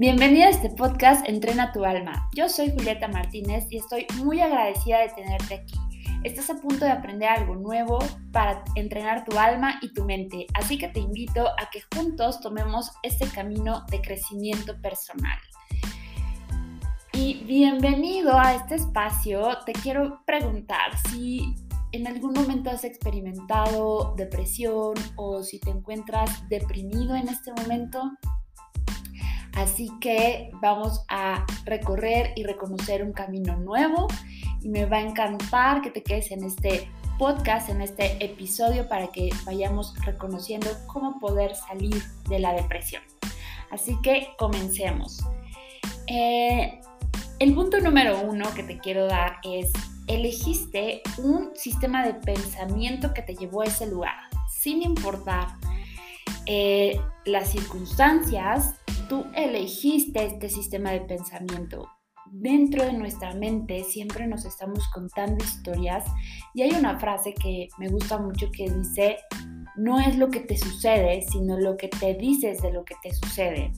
Bienvenida a este podcast Entrena tu alma. Yo soy Julieta Martínez y estoy muy agradecida de tenerte aquí. Estás a punto de aprender algo nuevo para entrenar tu alma y tu mente, así que te invito a que juntos tomemos este camino de crecimiento personal. Y bienvenido a este espacio. Te quiero preguntar si en algún momento has experimentado depresión o si te encuentras deprimido en este momento. Así que vamos a recorrer y reconocer un camino nuevo y me va a encantar que te quedes en este podcast, en este episodio para que vayamos reconociendo cómo poder salir de la depresión. Así que comencemos. Eh, el punto número uno que te quiero dar es, elegiste un sistema de pensamiento que te llevó a ese lugar, sin importar eh, las circunstancias, tú elegiste este sistema de pensamiento. Dentro de nuestra mente siempre nos estamos contando historias y hay una frase que me gusta mucho que dice, no es lo que te sucede, sino lo que te dices de lo que te sucede.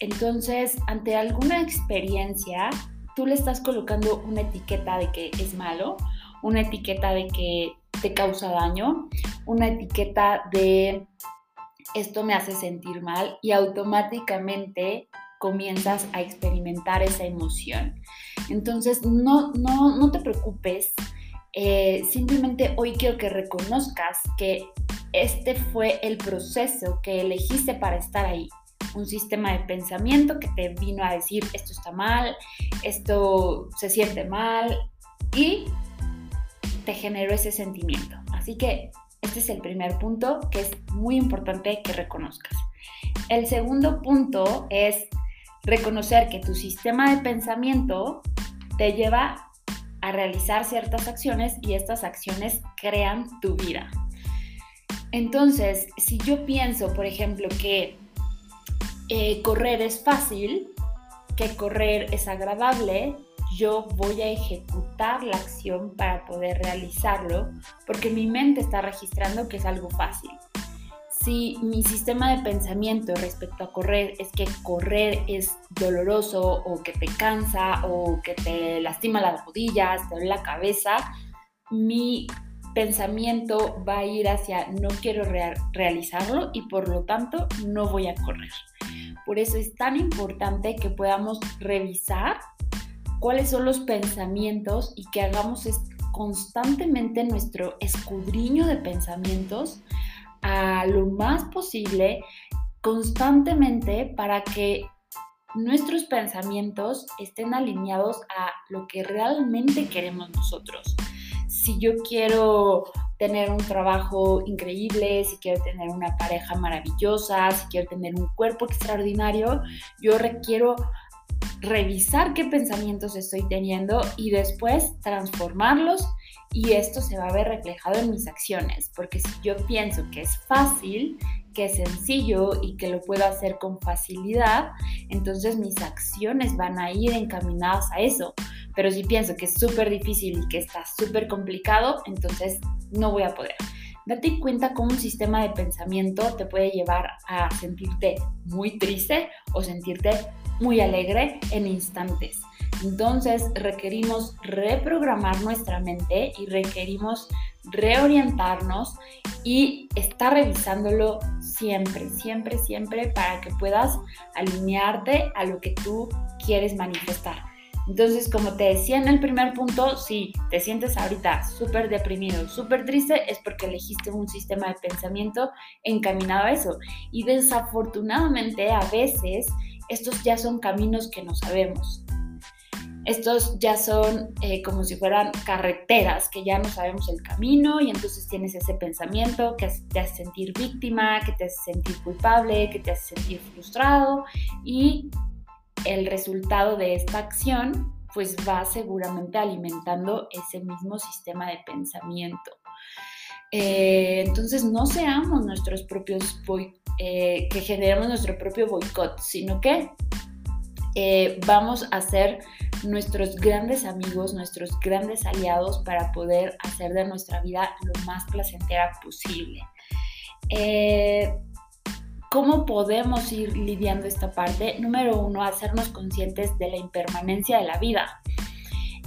Entonces, ante alguna experiencia, tú le estás colocando una etiqueta de que es malo, una etiqueta de que te causa daño, una etiqueta de esto me hace sentir mal y automáticamente comienzas a experimentar esa emoción. Entonces, no, no, no te preocupes, eh, simplemente hoy quiero que reconozcas que este fue el proceso que elegiste para estar ahí. Un sistema de pensamiento que te vino a decir esto está mal, esto se siente mal y te generó ese sentimiento. Así que este es el primer punto que es muy importante que reconozcas. El segundo punto es reconocer que tu sistema de pensamiento te lleva a realizar ciertas acciones y estas acciones crean tu vida. Entonces, si yo pienso, por ejemplo, que eh, correr es fácil, que correr es agradable, yo voy a ejecutar la acción para poder realizarlo porque mi mente está registrando que es algo fácil. Si mi sistema de pensamiento respecto a correr es que correr es doloroso o que te cansa o que te lastima las rodillas, te duele la cabeza, mi pensamiento va a ir hacia no quiero realizarlo y por lo tanto no voy a correr. Por eso es tan importante que podamos revisar cuáles son los pensamientos y que hagamos constantemente nuestro escudriño de pensamientos a lo más posible, constantemente, para que nuestros pensamientos estén alineados a lo que realmente queremos nosotros. Si yo quiero tener un trabajo increíble, si quiero tener una pareja maravillosa, si quiero tener un cuerpo extraordinario, yo requiero revisar qué pensamientos estoy teniendo y después transformarlos y esto se va a ver reflejado en mis acciones, porque si yo pienso que es fácil, que es sencillo y que lo puedo hacer con facilidad, entonces mis acciones van a ir encaminadas a eso. Pero si pienso que es súper difícil y que está súper complicado, entonces no voy a poder. Date cuenta cómo un sistema de pensamiento te puede llevar a sentirte muy triste o sentirte muy alegre en instantes. Entonces requerimos reprogramar nuestra mente y requerimos reorientarnos y estar revisándolo siempre, siempre, siempre para que puedas alinearte a lo que tú quieres manifestar. Entonces, como te decía en el primer punto, si te sientes ahorita súper deprimido, súper triste, es porque elegiste un sistema de pensamiento encaminado a eso. Y desafortunadamente a veces estos ya son caminos que no sabemos. Estos ya son eh, como si fueran carreteras, que ya no sabemos el camino y entonces tienes ese pensamiento que te hace sentir víctima, que te hace sentir culpable, que te hace sentir frustrado y el resultado de esta acción pues va seguramente alimentando ese mismo sistema de pensamiento. Eh, entonces no seamos nuestros propios eh, que generemos nuestro propio boicot, sino que eh, vamos a ser nuestros grandes amigos, nuestros grandes aliados para poder hacer de nuestra vida lo más placentera posible. ¿Cómo podemos ir lidiando esta parte? Número uno, hacernos conscientes de la impermanencia de la vida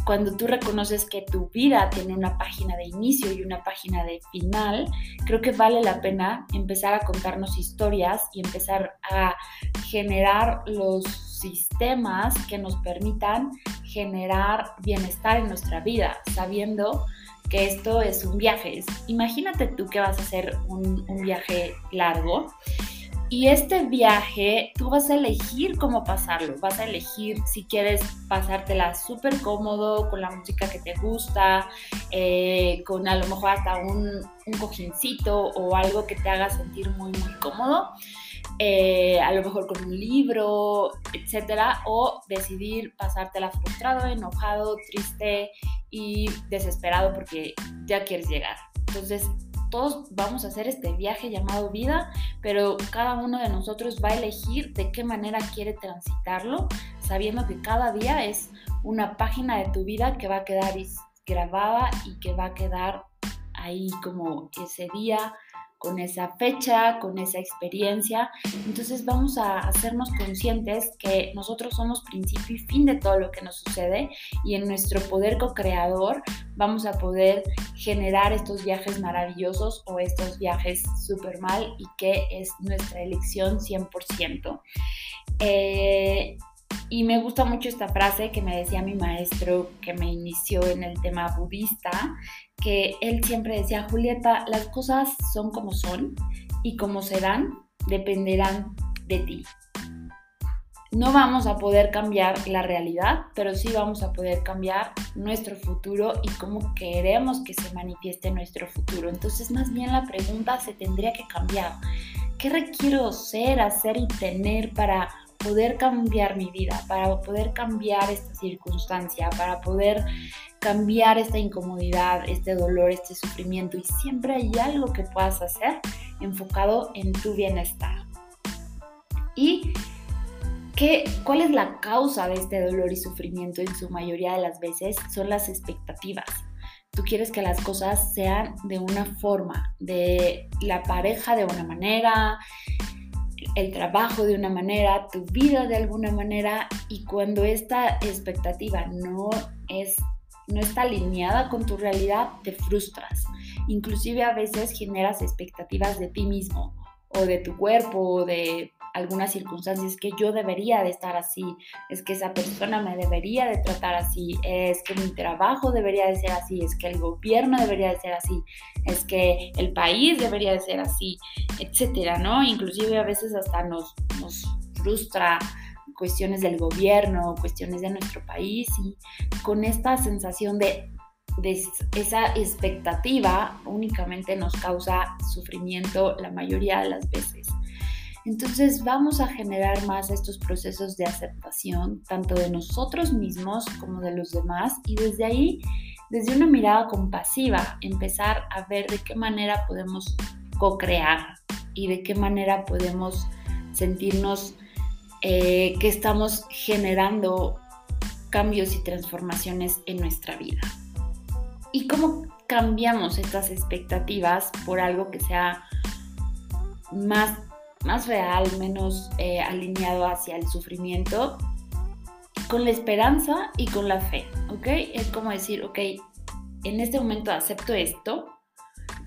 cuando tú reconoces que tu vida tiene una página de inicio y una página de final, creo que vale la pena empezar a contarnos historias y empezar a generar los sistemas que nos permitan generar bienestar en nuestra vida, sabiendo que esto es un viaje. Imagínate tú que vas a hacer un, viaje largo y este viaje, tú vas a elegir cómo pasarlo. Vas a elegir si quieres pasártela súper cómodo, con la música que te gusta, eh, con a lo mejor hasta un, un, cojincito o algo que te haga sentir muy, muy cómodo. Eh, a lo mejor con un libro, etcétera, o decidir pasártela frustrado, enojado, triste y desesperado porque ya quieres llegar. Entonces, todos vamos a hacer este viaje llamado vida, pero cada uno de nosotros va a elegir de qué manera quiere transitarlo, sabiendo que cada día es una página de tu vida que va a quedar grabada y que va a quedar ahí como ese día con esa fecha, con esa experiencia. Entonces vamos a hacernos conscientes que nosotros somos principio y fin de todo lo que nos sucede y en nuestro poder co-creador vamos a poder generar estos viajes maravillosos o estos viajes súper mal y que es nuestra elección 100%. Eh, y me gusta mucho esta frase que me decía mi maestro que me inició en el tema budista, que él siempre decía, Julieta, las cosas son como son y como serán dependerán de ti. No vamos a poder cambiar la realidad, pero sí vamos a poder cambiar nuestro futuro y cómo queremos que se manifieste nuestro futuro. Entonces, más bien la pregunta se tendría que cambiar. ¿Qué requiero ser, hacer y tener para poder cambiar mi vida, para poder cambiar esta circunstancia, para poder cambiar esta incomodidad, este dolor, este sufrimiento y siempre hay algo que puedas hacer enfocado en tu bienestar. ¿Y qué, cuál es la causa de este dolor y sufrimiento? En su mayoría de las veces son las expectativas. Tú quieres que las cosas sean de una forma, de la pareja de una manera, el trabajo de una manera, tu vida de alguna manera y cuando esta expectativa no es no está alineada con tu realidad, te frustras. Inclusive a veces generas expectativas de ti mismo o de tu cuerpo o de algunas circunstancias que yo debería de estar así, es que esa persona me debería de tratar así, es que mi trabajo debería de ser así, es que el gobierno debería de ser así, es que el país debería de ser así, etcétera, ¿no? Inclusive a veces hasta nos, nos frustra cuestiones del gobierno, cuestiones de nuestro país y con esta sensación de, esa expectativa únicamente nos causa sufrimiento la mayoría de las veces. Entonces vamos a generar más estos procesos de aceptación, tanto de nosotros mismos como de los demás, y desde ahí, desde una mirada compasiva, empezar a ver de qué manera podemos co-crear y de qué manera podemos sentirnos eh, que estamos generando cambios y transformaciones en nuestra vida. ¿Y cómo cambiamos estas expectativas por algo que sea más, más real, menos eh, alineado hacia el sufrimiento? Con la esperanza y con la fe, ¿ok? Es como decir, ok, en este momento acepto esto,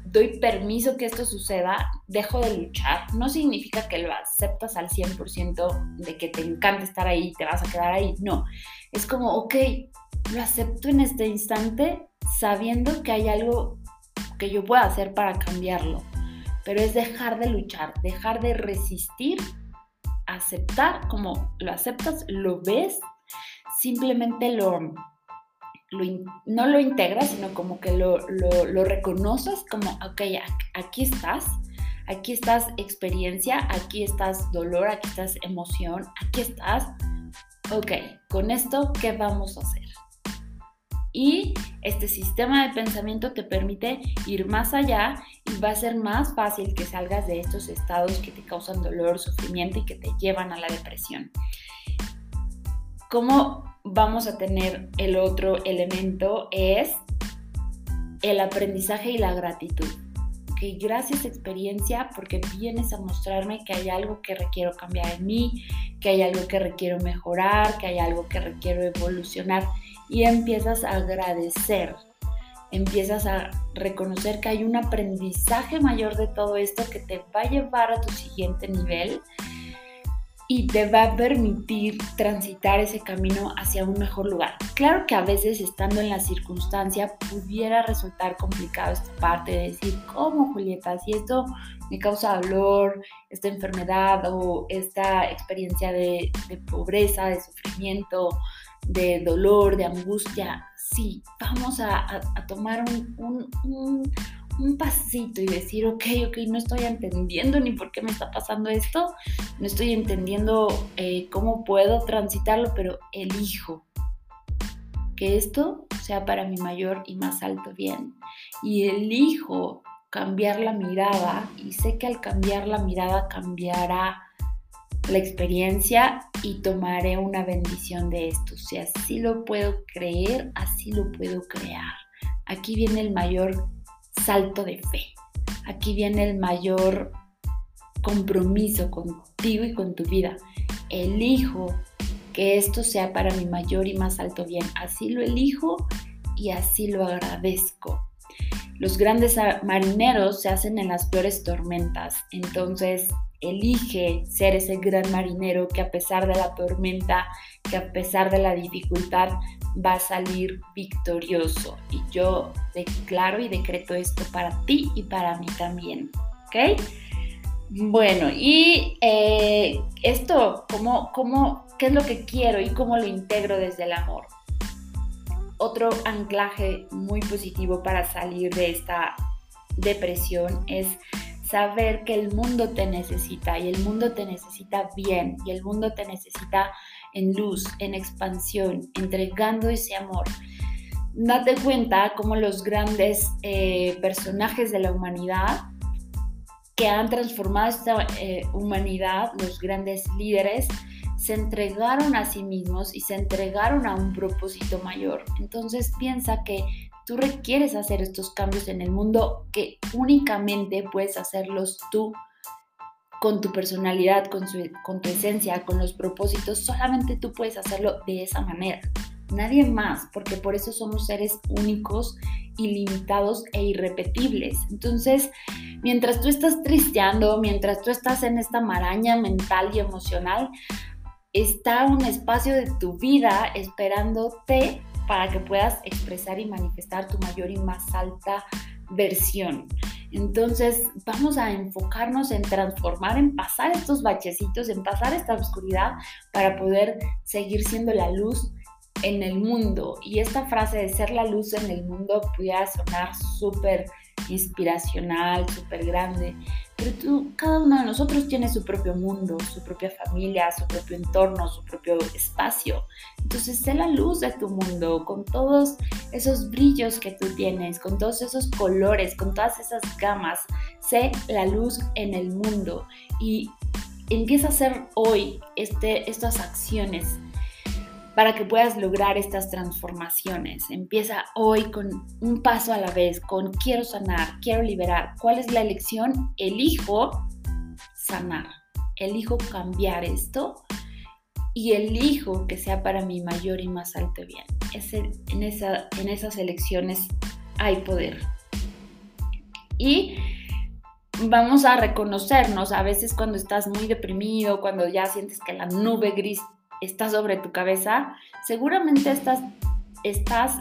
doy permiso que esto suceda, dejo de luchar, no significa que lo aceptas al 100% de que te encanta estar ahí, te vas a quedar ahí, no, es como, ok, lo acepto en este instante sabiendo que hay algo que yo pueda hacer para cambiarlo, pero es dejar de luchar, dejar de resistir, aceptar como lo aceptas, lo ves, simplemente lo no lo integras, sino como que lo, lo, reconoces como, ok, aquí estás, aquí estás experiencia, aquí estás dolor, aquí estás emoción, aquí estás. Ok, con esto, ¿qué vamos a hacer? Y este sistema de pensamiento te permite ir más allá y va a ser más fácil que salgas de estos estados que te causan dolor, sufrimiento y que te llevan a la depresión. ¿Cómo vamos a tener el otro elemento es el aprendizaje y la gratitud. ok, gracias experiencia porque vienes a mostrarme que hay algo que requiero cambiar en mí, que hay algo que requiero mejorar, que hay algo que requiero evolucionar y empiezas a agradecer, empiezas a reconocer que hay un aprendizaje mayor de todo esto que te va a llevar a tu siguiente nivel y te va a permitir transitar ese camino hacia un mejor lugar. Claro que a veces estando en la circunstancia pudiera resultar complicado esta parte de decir, ¿cómo Julieta? Si esto me causa dolor, esta enfermedad o esta experiencia de, pobreza, de sufrimiento, de dolor, de angustia, sí, vamos a, tomar un, un pasito y decir, ok, ok, no estoy entendiendo ni por qué me está pasando esto, no estoy entendiendo eh, cómo puedo transitarlo, pero elijo que esto sea para mi mayor y más alto bien. Y elijo cambiar la mirada y sé que al cambiar la mirada cambiará la experiencia y tomaré una bendición de esto. Si así lo puedo creer, así lo puedo crear. Aquí viene el mayor salto de fe. Aquí viene el mayor compromiso contigo y con tu vida. Elijo que esto sea para mi mayor y más alto bien. Así lo elijo y así lo agradezco. Los grandes marineros se hacen en las peores tormentas, entonces elige ser ese gran marinero que a pesar de la tormenta, que a pesar de la dificultad, va a salir victorioso. Y yo declaro y decreto esto para ti y para mí también. ¿Ok? Bueno, y eh, esto, ¿cómo, cómo, ¿qué es lo que quiero y cómo lo integro desde el amor? Otro anclaje muy positivo para salir de esta depresión es saber que el mundo te necesita y el mundo te necesita bien y el mundo te necesita en luz, en expansión, entregando ese amor. Date cuenta cómo los grandes eh, personajes de la humanidad que han transformado esta eh, humanidad, los grandes líderes, se entregaron a sí mismos y se entregaron a un propósito mayor. Entonces piensa que tú requieres hacer estos cambios en el mundo que únicamente puedes hacerlos tú con tu personalidad, con, con tu esencia, con los propósitos, solamente tú puedes hacerlo de esa manera. Nadie más, porque por eso somos seres únicos, ilimitados e irrepetibles. Entonces, mientras tú estás tristeando, mientras tú estás en esta maraña mental y emocional, está un espacio de tu vida esperándote para que puedas expresar y manifestar tu mayor y más alta versión. Entonces vamos a enfocarnos en transformar, en pasar estos bachecitos, en pasar esta oscuridad para poder seguir siendo la luz en el mundo. Y esta frase de ser la luz en el mundo pudiera sonar súper inspiracional, súper grande, pero tú, cada uno de nosotros tiene su propio mundo, su propia familia, su propio entorno, su propio espacio. Entonces, sé la luz de tu mundo, con todos esos brillos que tú tienes, con todos esos colores, con todas esas gamas. Sé la luz en el mundo y empieza a hacer hoy este, estas acciones para que puedas lograr estas transformaciones. Empieza hoy con un paso a la vez, con quiero sanar, quiero liberar. ¿Cuál es la elección? Elijo sanar, elijo cambiar esto y elijo que sea para mi mayor y más alto bien. en, esa, en esas elecciones hay poder. Y vamos a reconocernos a veces cuando estás muy deprimido, cuando ya sientes que la nube gris está sobre tu cabeza, seguramente estás, estás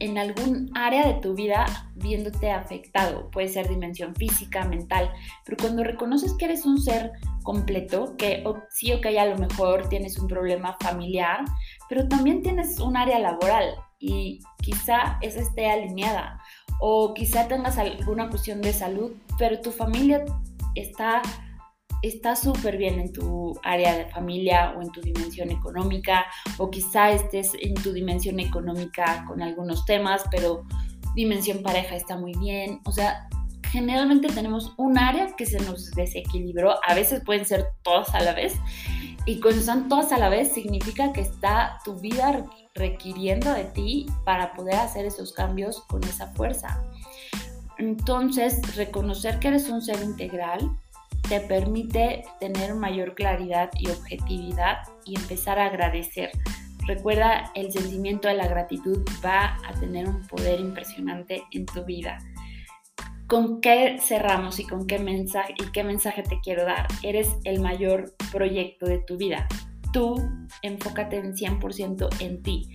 en algún área de tu vida viéndote afectado. Puede ser dimensión física, mental, pero cuando reconoces que eres un ser completo, que sí o que a lo mejor tienes un problema familiar, pero también tienes un área laboral y quizá esa esté alineada o quizá tengas alguna cuestión de salud, pero tu familia está está súper bien en tu área de familia o en tu dimensión económica, o quizá estés en tu dimensión económica con algunos temas, pero dimensión pareja está muy bien. O sea, generalmente tenemos un área que se nos desequilibró, a veces pueden ser todas a la vez, y cuando están todas a la vez significa que está tu vida requiriendo de ti para poder hacer esos cambios con esa fuerza. Entonces, reconocer que eres un ser integral te permite tener mayor claridad y objetividad y empezar a agradecer. Recuerda, el sentimiento de la gratitud va a tener un poder impresionante en tu vida. ¿Con qué cerramos y con qué mensaje y qué mensaje te quiero dar? Eres el mayor proyecto de tu vida. Tú enfócate en 100% en ti.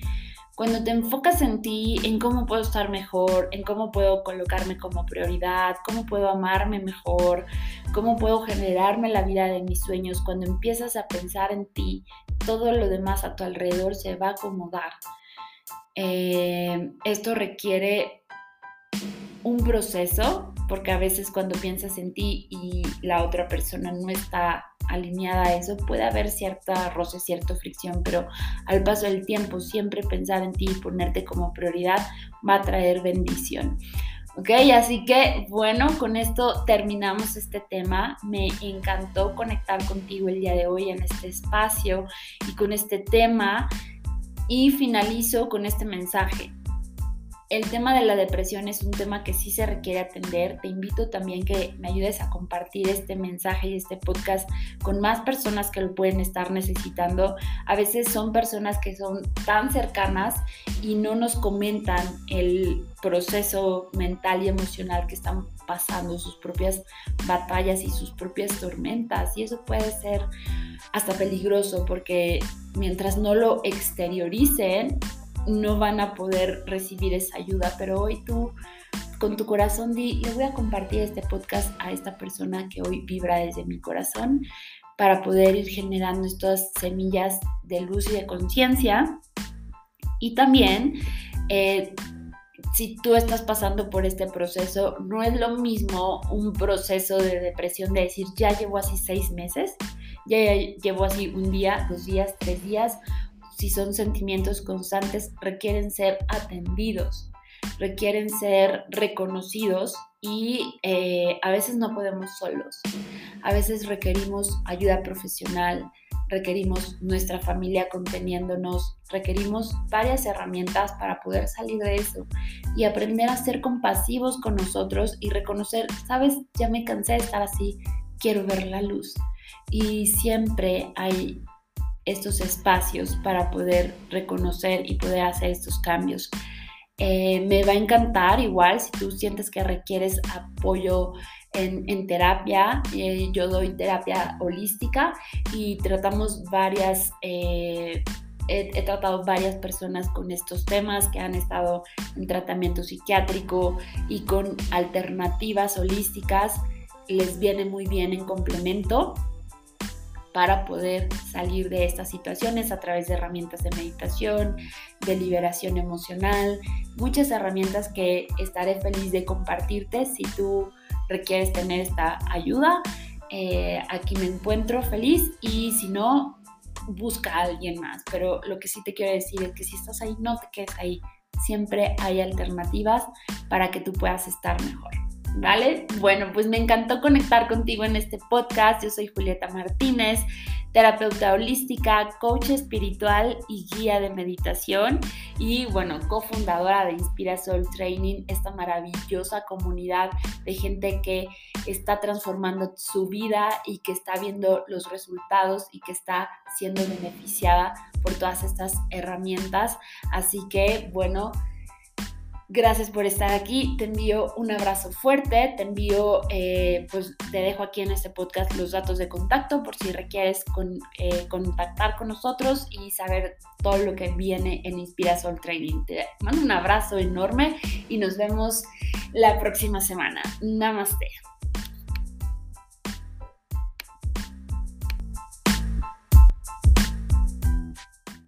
Cuando te enfocas en ti, en cómo puedo estar mejor, en cómo puedo colocarme como prioridad, cómo puedo amarme mejor, cómo puedo generarme la vida de mis sueños, cuando empiezas a pensar en ti, todo lo demás a tu alrededor se va a acomodar. Eh, esto requiere un proceso, porque a veces cuando piensas en ti y la otra persona no está alineada a eso, puede haber cierta roce, cierta fricción, pero al paso del tiempo siempre pensar en ti y ponerte como prioridad va a traer bendición. Ok, así que bueno, con esto terminamos este tema. Me encantó conectar contigo el día de hoy en este espacio y con este tema. Y finalizo con este mensaje el tema de la depresión es un tema que sí se requiere atender. Te invito también que me ayudes a compartir este mensaje y este podcast con más personas que lo pueden estar necesitando. A veces son personas que son tan cercanas y no nos comentan el proceso mental y emocional que están pasando, sus propias batallas y sus propias tormentas. Y eso puede ser hasta peligroso porque mientras no lo exterioricen, no van a poder recibir esa ayuda, pero hoy tú con tu corazón di, le voy a compartir este podcast a esta persona que hoy vibra desde mi corazón para poder ir generando estas semillas de luz y de conciencia. Y también, eh, si tú estás pasando por este proceso, no es lo mismo un proceso de depresión de decir, ya llevo así seis meses, ya llevo así un día, dos días, tres días, si son sentimientos constantes, requieren ser atendidos, requieren ser reconocidos y eh, a veces no podemos solos. A veces requerimos ayuda profesional, requerimos nuestra familia conteniéndonos, requerimos varias herramientas para poder salir de eso y aprender a ser compasivos con nosotros y reconocer, sabes, ya me cansé de estar así, quiero ver la luz. Y siempre hay estos espacios para poder reconocer y poder hacer estos cambios. Eh, me va a encantar igual si tú sientes que requieres apoyo en, terapia. Eh, yo doy terapia holística y tratamos varias... Eh, he, tratado varias personas con estos temas que han estado en tratamiento psiquiátrico y con alternativas holísticas. Les viene muy bien en complemento para poder salir de estas situaciones a través de herramientas de meditación, de liberación emocional, muchas herramientas que estaré feliz de compartirte si tú requieres tener esta ayuda. Eh, aquí me encuentro feliz y si no, busca a alguien más. Pero lo que sí te quiero decir es que si estás ahí, no te quedes ahí. Siempre hay alternativas para que tú puedas estar mejor. ¿Vale? Bueno, pues me encantó conectar contigo en este podcast. Yo soy Julieta Martínez, terapeuta holística, coach espiritual y guía de meditación y bueno, cofundadora de Inspira Soul Training, esta maravillosa comunidad de gente que está transformando su vida y que está viendo los resultados y que está siendo beneficiada por todas estas herramientas. Así que bueno, Gracias por estar aquí. Te envío un abrazo fuerte. Te envío, eh, pues te dejo aquí en este podcast los datos de contacto por si requieres eh, contactar con nosotros y saber todo lo que viene en Inspirasol Training. Te mando un abrazo enorme y nos vemos la próxima semana. Namaste.